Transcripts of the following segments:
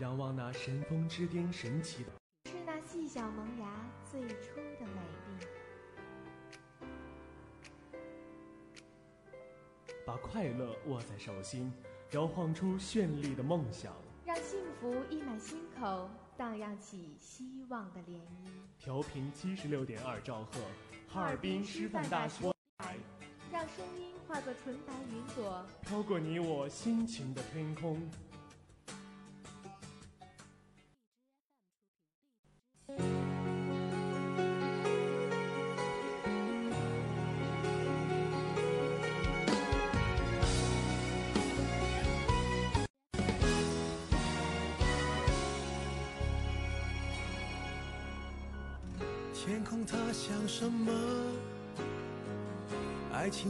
仰望那神峰之巅神奇的，是那细小萌芽最初的美丽。把快乐握在手心，摇晃出绚丽的梦想，让幸福溢满心口，荡漾起希望的涟漪。调频七十六点二兆赫，哈尔滨师范大学。让声音化作纯白云朵，飘过你我心情的天空。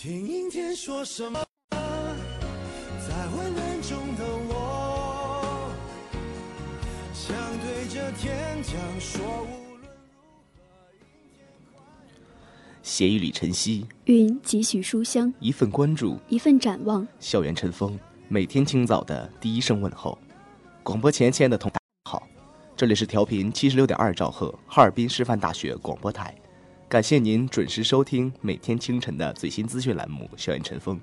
听阴天说什么？在昏暗中的我，想对着天讲说，无论如何。斜雨里晨曦，云几许书香，一份关注，一份展望。校园晨风，每天清早的第一声问候。广播前，亲爱的同大家好，这里是调频七十六点二兆赫，哈尔滨师范大学广播台。感谢您准时收听每天清晨的最新资讯栏目《校园晨风》，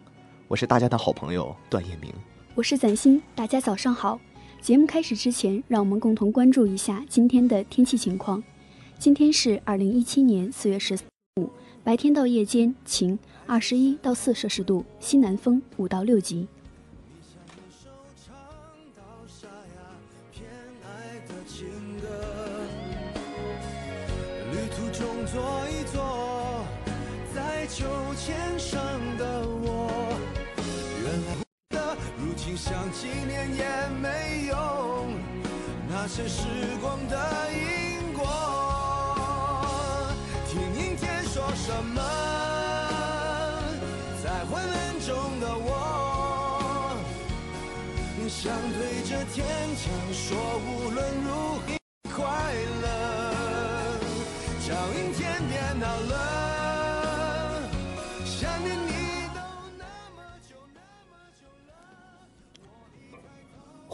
我是大家的好朋友段彦明，我是崭新，大家早上好。节目开始之前，让我们共同关注一下今天的天气情况。今天是二零一七年四月十五，白天到夜间晴，二十一到四摄氏度，西南风五到六级。秋千上的我，原来的如今想纪念也没用，那些时光的因果。听阴天说什么，在昏暗中的我，想对着天讲说，无论如何快乐，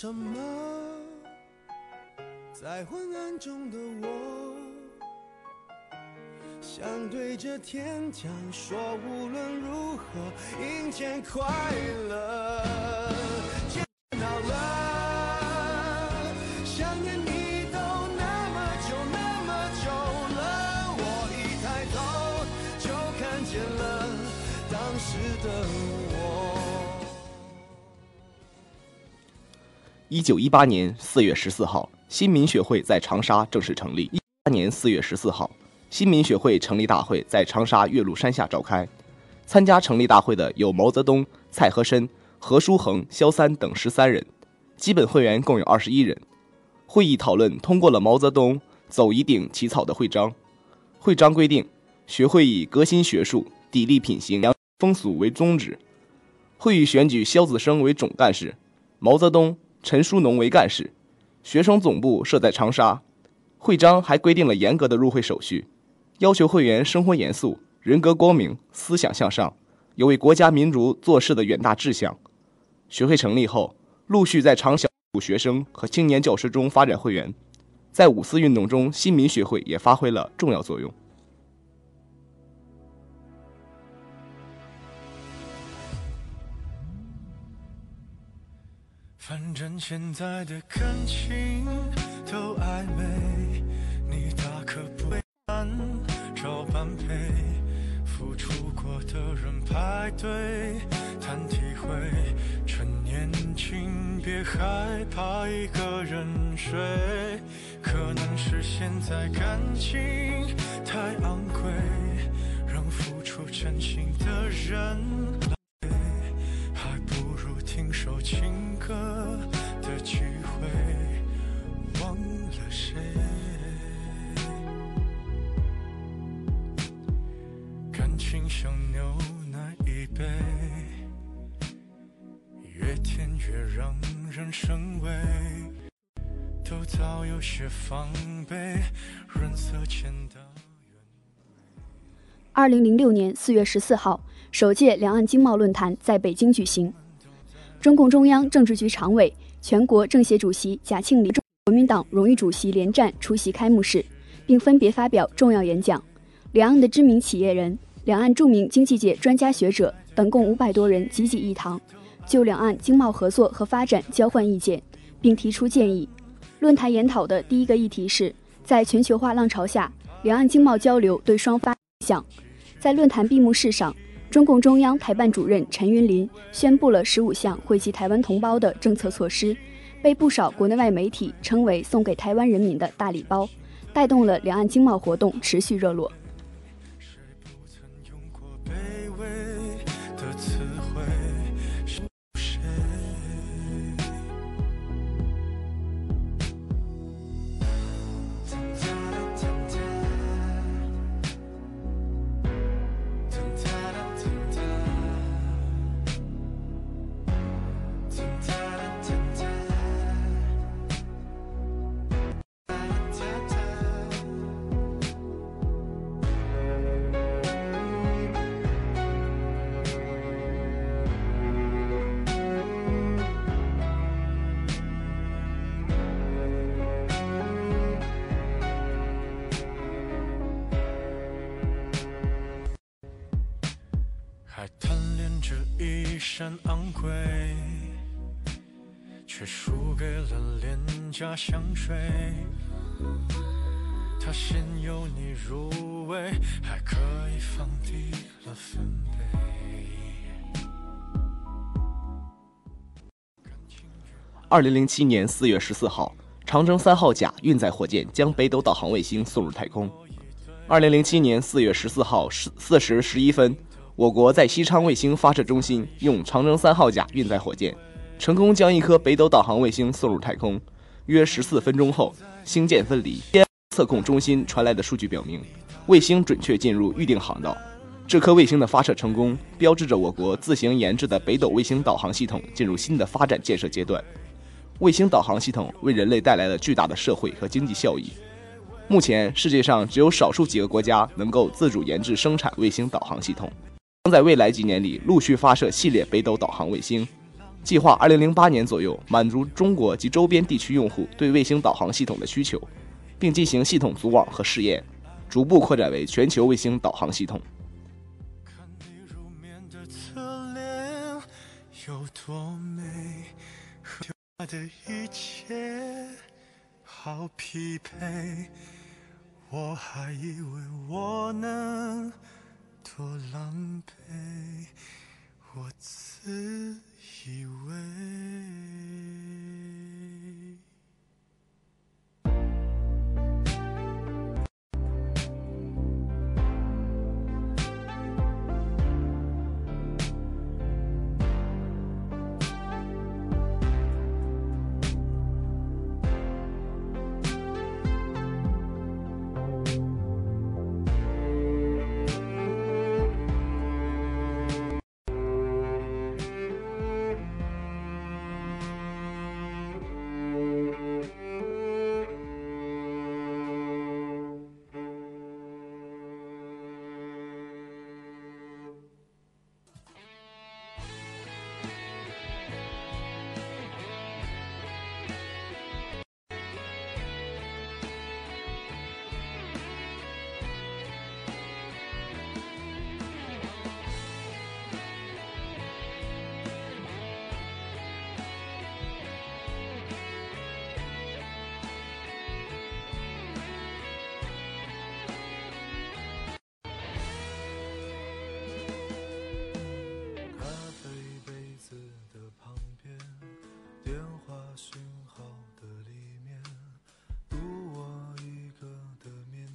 什么？在昏暗中的我，想对着天讲说，无论如何，阴天快乐。天到了，想念你都那么久那么久了，我一抬头就看见了当时的我。一九一八年四月十四号，新民学会在长沙正式成立。一八年四月十四号，新民学会成立大会在长沙岳麓山下召开。参加成立大会的有毛泽东、蔡和森、何叔衡、萧三等十三人，基本会员共有二十一人。会议讨论通过了毛泽东“走一定”起草的会章。会章规定，学会以革新学术、砥砺品行、扬风俗为宗旨。会议选举萧子升为总干事，毛泽东、陈书农为干事。学生总部设在长沙。会章还规定了严格的入会手续，要求会员生活严肃。人格光明，思想向上，有为国家民族做事的远大志向。学会成立后，陆续在长小学生和青年教师中发展会员，在五四运动中，新民学会也发挥了重要作用。反正现在的感情都暧昧，你大可不必照般配。付出过的人排队谈体会，趁年轻别害怕一个人睡。可能是现在感情太昂贵，让付出真心的人防备。润色前的二零零六年四月十四号，首届两岸经贸论坛在北京举行。中共中央政治局常委、全国政协主席贾庆林、国民党荣誉主席连战出席开幕式，并分别发表重要演讲。两岸的知名企业人。两岸著名经济界专家学者等共五百多人济济一堂，就两岸经贸合作和发展交换意见，并提出建议。论坛研讨的第一个议题是，在全球化浪潮下，两岸经贸交流对双方影响。在论坛闭幕式上，中共中央台办主任陈云林宣布了十五项惠及台湾同胞的政策措施，被不少国内外媒体称为送给台湾人民的大礼包，带动了两岸经贸活动持续热络。昂贵，却输给了廉价香水。它先由你入味，还可以放低了分贝。二零零七年四月十四号，长征三号甲运载火箭将北斗导航卫星送入太空。二零零七年四月十四号四四时十一分。我国在西昌卫星发射中心用长征三号甲运载火箭，成功将一颗北斗导航卫星送入太空。约十四分钟后，星舰分离。测控中心传来的数据表明，卫星准确进入预定航道。这颗卫星的发射成功，标志着我国自行研制的北斗卫星导航系统进入新的发展建设阶段。卫星导航系统为人类带来了巨大的社会和经济效益。目前，世界上只有少数几个国家能够自主研制生产卫星导航系统。在未来几年里陆续发射系列北斗导航卫星，计划2008年左右满足中国及周边地区用户对卫星导航系统的需求，并进行系统组网和试验，逐步扩展为全球卫星导航系统。看你入眠的侧脸有多美，和的一切好匹配，我还以为我能。多狼狈，我自以为。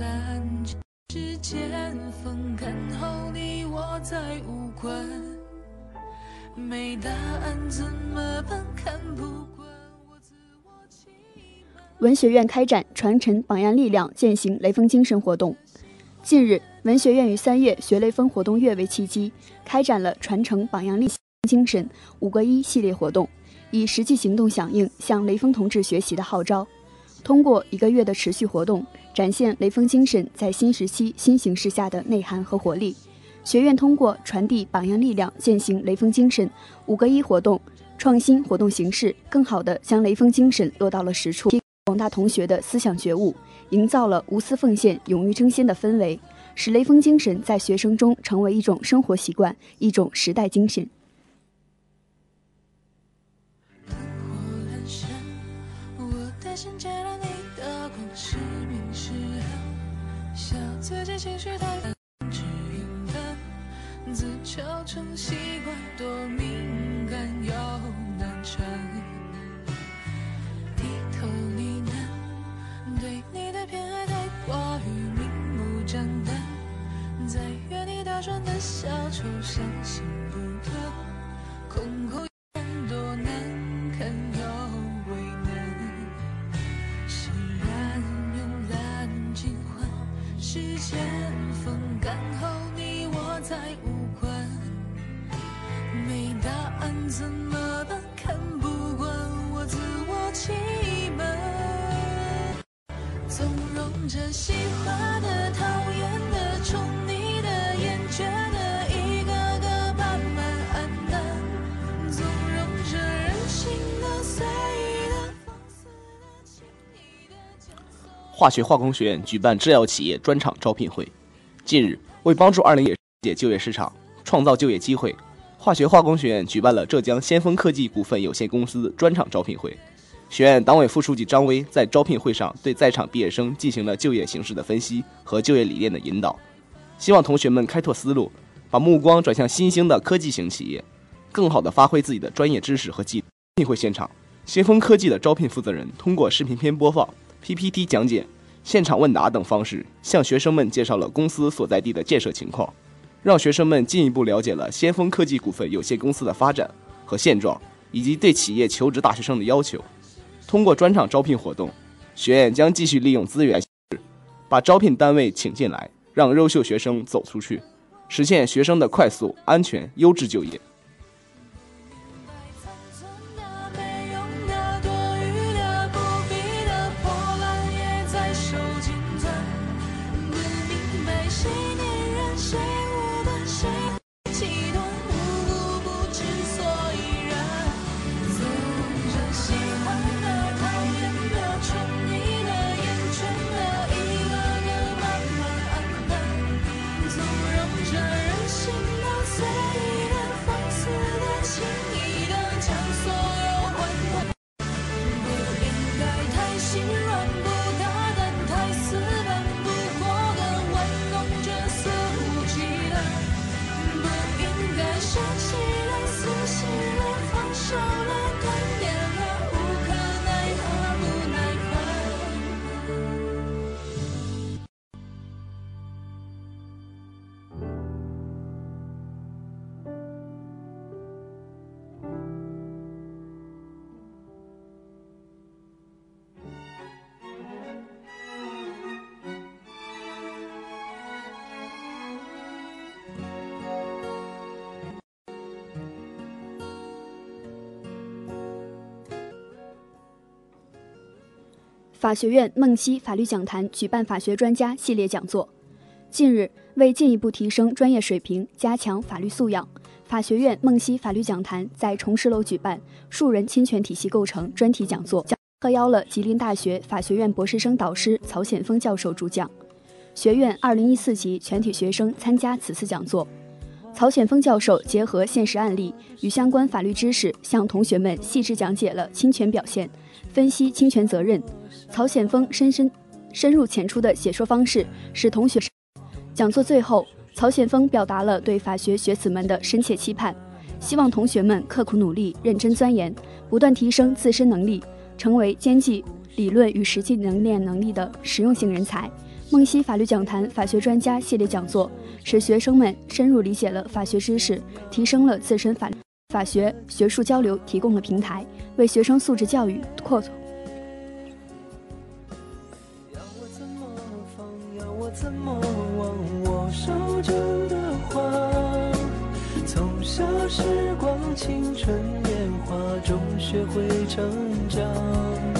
慵懒，指尖风干后，你我再无关。没答案怎么办？看不惯我自我欺瞒。文学院开展“传承榜样力量，践行雷锋精神”活动。近日，文学院于三月学雷锋活动月为契机，开展了“传承榜样力精神”五个一系列活动，以实际行动响应向雷锋同志学习的号召。通过一个月的持续活动，展现雷锋精神在新时期新形势下的内涵和活力。学院通过传递榜样力量、践行雷锋精神五个一活动，创新活动形式，更好地将雷锋精神落到了实处，提广大同学的思想觉悟，营造了无私奉献、勇于争先的氛围，使雷锋精神在学生中成为一种生活习惯，一种时代精神。灯火阑珊，我担心借了你的情绪太淡，只云淡，自嘲成习惯，多敏感又难缠。低头呢喃，对你的偏爱太过于明目张胆，在原地打转的小丑，伤心不断，空空。前风干后，你我再无关。没答案怎么办？看不惯我自我欺瞒，纵容着心化学化工学院举办制药企业专场招聘会。近日，为帮助二零一解就业市场，创造就业机会，化学化工学院举办了浙江先锋科技股份有限公司专场招聘会。学院党委副书记张威在招聘会上对在场毕业生进行了就业形势的分析和就业理念的引导，希望同学们开拓思路，把目光转向新兴的科技型企业，更好地发挥自己的专业知识和技能。聘会现场，先锋科技的招聘负责人通过视频片播放、PPT 讲解、现场问答等方式，向学生们介绍了公司所在地的建设情况。让学生们进一步了解了先锋科技股份有限公司的发展和现状，以及对企业求职大学生的要求。通过专场招聘活动，学院将继续利用资源，把招聘单位请进来，让优秀学生走出去，实现学生的快速、安全、优质就业。法学院梦溪法律讲坛举办法学专家系列讲座。近日，为进一步提升专业水平，加强法律素养，法学院梦溪法律讲坛在崇实楼举办“数人侵权体系构成”专题讲座，特邀了吉林大学法学院博士生导师曹显峰教授主讲。学院2014级全体学生参加此次讲座。曹显峰教授结合现实案例与相关法律知识，向同学们细致讲解了侵权表现，分析侵权责任。曹显峰深深、深入浅出的解说方式，使同学讲座最后，曹显峰表达了对法学学子们的深切期盼，希望同学们刻苦努力、认真钻研，不断提升自身能力，成为兼具理论与实际能练能力的实用性人才。梦溪法律讲坛法学专家系列讲座，使学生们深入理解了法学知识，提升了自身法律法学学术交流提供了平台，为学生素质教育扩要我。怎么忘我手中的花？从小时光，青春年华中学会成长。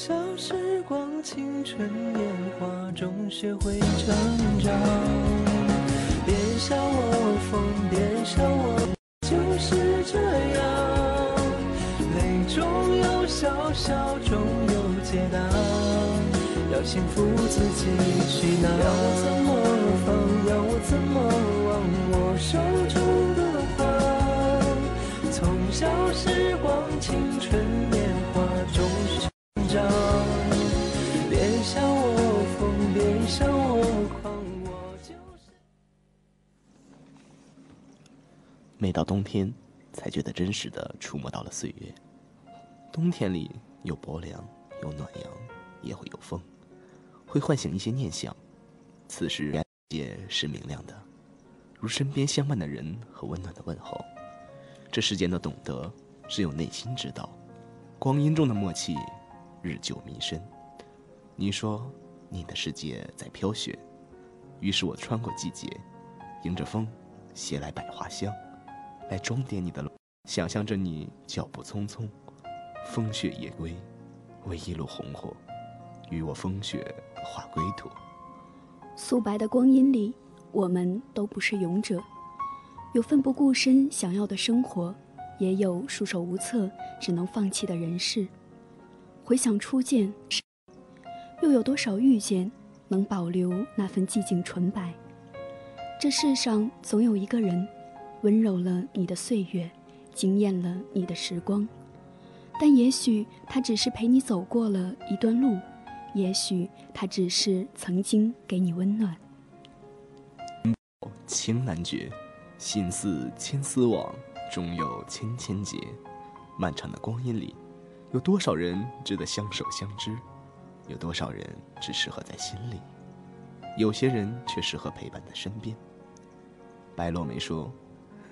小时光，青春年华，终学会成长。别笑我疯，别笑我就是这样。泪中有笑笑，中有解答，要幸福自己去。天，才觉得真实的触摸到了岁月。冬天里有薄凉，有暖阳，也会有风，会唤醒一些念想。此时世界是明亮的，如身边相伴的人和温暖的问候。这世间的懂得，只有内心知道。光阴中的默契，日久弥深。你说你的世界在飘雪，于是我穿过季节，迎着风，携来百花香，来装点你的路。想象着你脚步匆匆，风雪夜归，为一路红火，与我风雪化归途。素白的光阴里，我们都不是勇者，有奋不顾身想要的生活，也有束手无策只能放弃的人世。回想初见，又有多少遇见能保留那份寂静纯白？这世上总有一个人，温柔了你的岁月，惊艳了你的时光。但也许他只是陪你走过了一段路，也许他只是曾经给你温暖。情难绝，心似千丝网，终有千千结。漫长的光阴里，有多少人值得相守相知？有多少人只适合在心里？有些人却适合陪伴在身边。白落梅说：“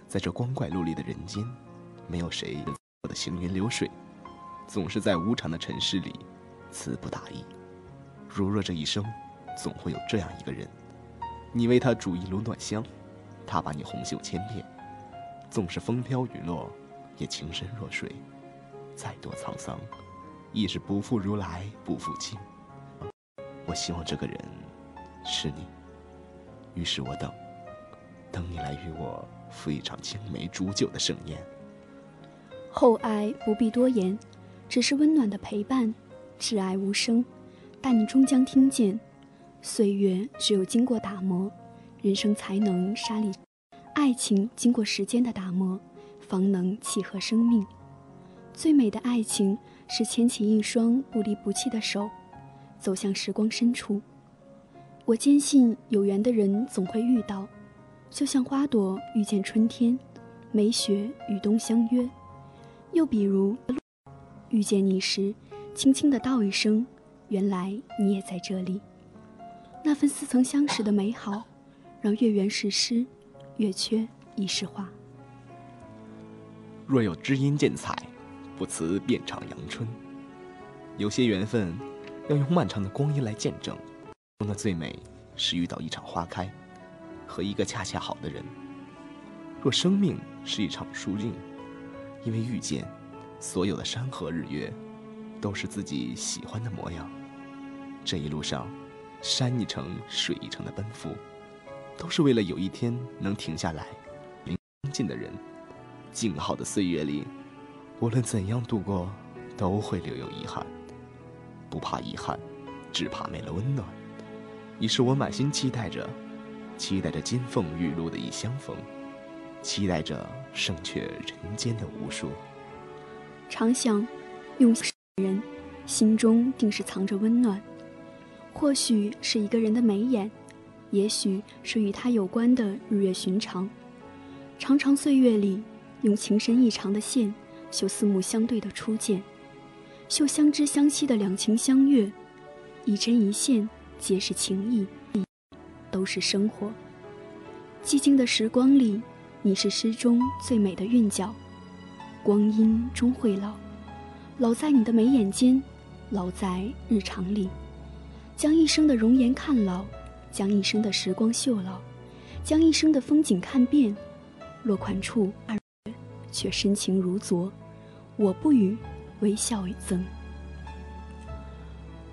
在这光怪陆离的人间，没有谁的行云流水，总是在无常的尘世里，词不达意。如若这一生，总会有这样一个人。”你为他煮一炉暖香，他把你红袖千遍，纵是风飘雨落，也情深若水。再多沧桑，亦是不负如来不负卿。我希望这个人是你，于是我等，等你来与我赴一场青梅煮酒的盛宴。厚爱不必多言，只是温暖的陪伴，挚爱无声，但你终将听见。岁月只有经过打磨，人生才能沙砾；爱情经过时间的打磨，方能契合生命。最美的爱情是牵起一双不离不弃的手，走向时光深处。我坚信有缘的人总会遇到，就像花朵遇见春天，梅雪与冬相约。又比如，遇见你时，轻轻的道一声：“原来你也在这里。”那份似曾相识的美好，让月圆是诗，月缺亦是画。若有知音见采，不辞遍场阳春。有些缘分，要用漫长的光阴来见证。中的最美，是遇到一场花开，和一个恰恰好的人。若生命是一场输赢，因为遇见，所有的山河日月，都是自己喜欢的模样。这一路上。山一程，水一程的奔赴，都是为了有一天能停下来。临近的人，静好的岁月里，无论怎样度过，都会留有遗憾。不怕遗憾，只怕没了温暖。你是我满心期待着，期待着金凤玉露的一相逢，期待着胜却人间的无数。常想，用心人，心中定是藏着温暖。或许是一个人的眉眼，也许是与他有关的日月寻常。长长岁月里，用情深意长的线，绣四目相对的初见，绣相知相惜的两情相悦，一针一线皆是情意，都是生活。寂静的时光里，你是诗中最美的韵脚。光阴终会老，老在你的眉眼间，老在日常里。将一生的容颜看老，将一生的时光绣老，将一生的风景看遍。落款处二月，却深情如昨。我不语，微笑以赠。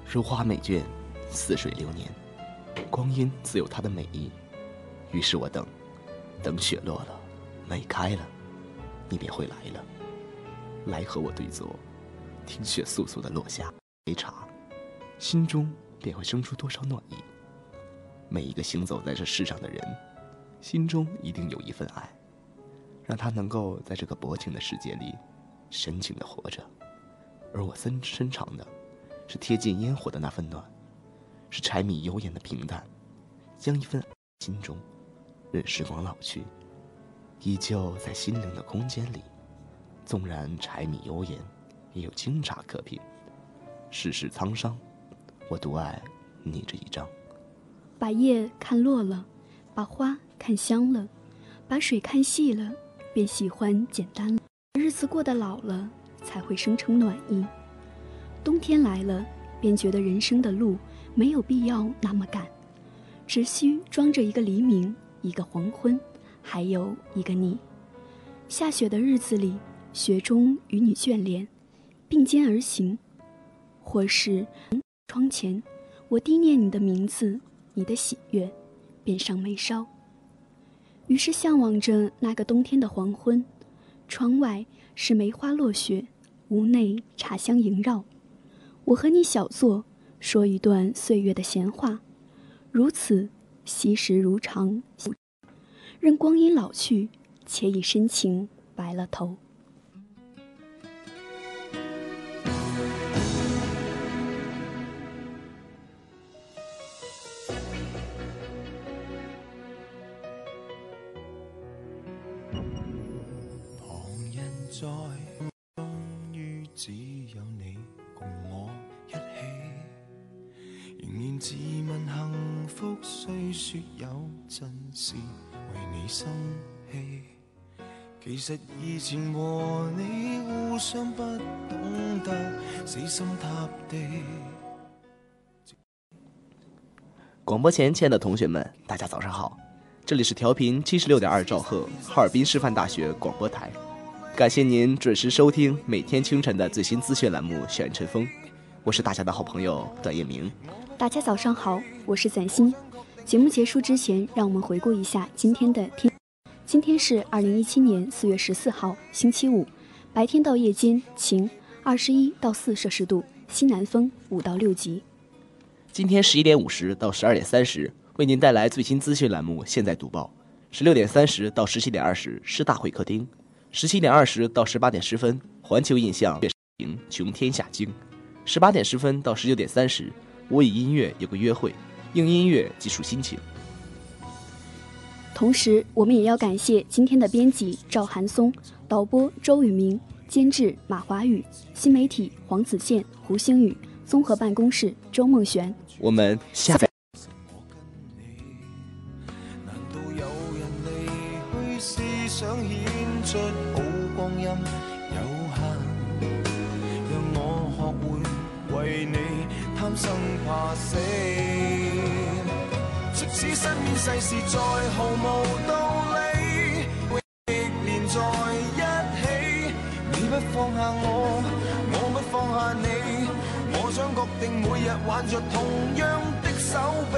如花美眷，似水流年，光阴自有它的美意。于是我等，等雪落了，梅开了，你便会来了，来和我对坐，听雪簌簌的落下，杯茶。心中便会生出多少暖意。每一个行走在这世上的人，心中一定有一份爱，让他能够在这个薄情的世界里深情的活着。而我身身长的，是贴近烟火的那份暖，是柴米油盐的平淡，将一份心中，任时光老去，依旧在心灵的空间里。纵然柴米油盐，也有清茶可品。世事沧桑，我独爱你这一张。把叶看落了，把花看香了，把水看细了，便喜欢简单了。日子过得老了，才会生成暖意。冬天来了，便觉得人生的路没有必要那么赶，只需装着一个黎明，一个黄昏，还有一个你。下雪的日子里。雪中与你眷恋，并肩而行，或是窗前，我低念你的名字，你的喜悦，便上眉梢。于是向往着那个冬天的黄昏，窗外是梅花落雪，屋内茶香萦绕。我和你小坐，说一段岁月的闲话，如此惜时如常，任光阴老去，且以深情白了头。其实以前和你互相不懂得死心塌地。广播前，亲爱的同学们，大家早上好！这里是调频七十六点二兆赫，哈尔滨师范大学广播台。感谢您准时收听每天清晨的最新资讯栏目《选晨风》，我是大家的好朋友段彦明。大家早上好，我是崭新。节目结束之前，让我们回顾一下今天的天。今天是二零一七年四月十四号，星期五，白天到夜间晴，二十一到四摄氏度，西南风五到六级。今天十一点五十到十二点三十，为您带来最新资讯栏目《现在读报》；十六点三十到十七点二十，师大会客厅；十七点二十到十八点十分，环球印象影穷天下经；十八点十分到十九点三十，我与音乐有个约会，用音乐记述心情。同时，我们也要感谢今天的编辑赵寒松、导播周宇明、监制马华宇、新媒体黄子健、胡星宇、综合办公室周梦璇。我们下载。即使身边世事再毫无道理，亦连在一起。你不放下我，我不放下你，我想确定每日挽着同样的手臂。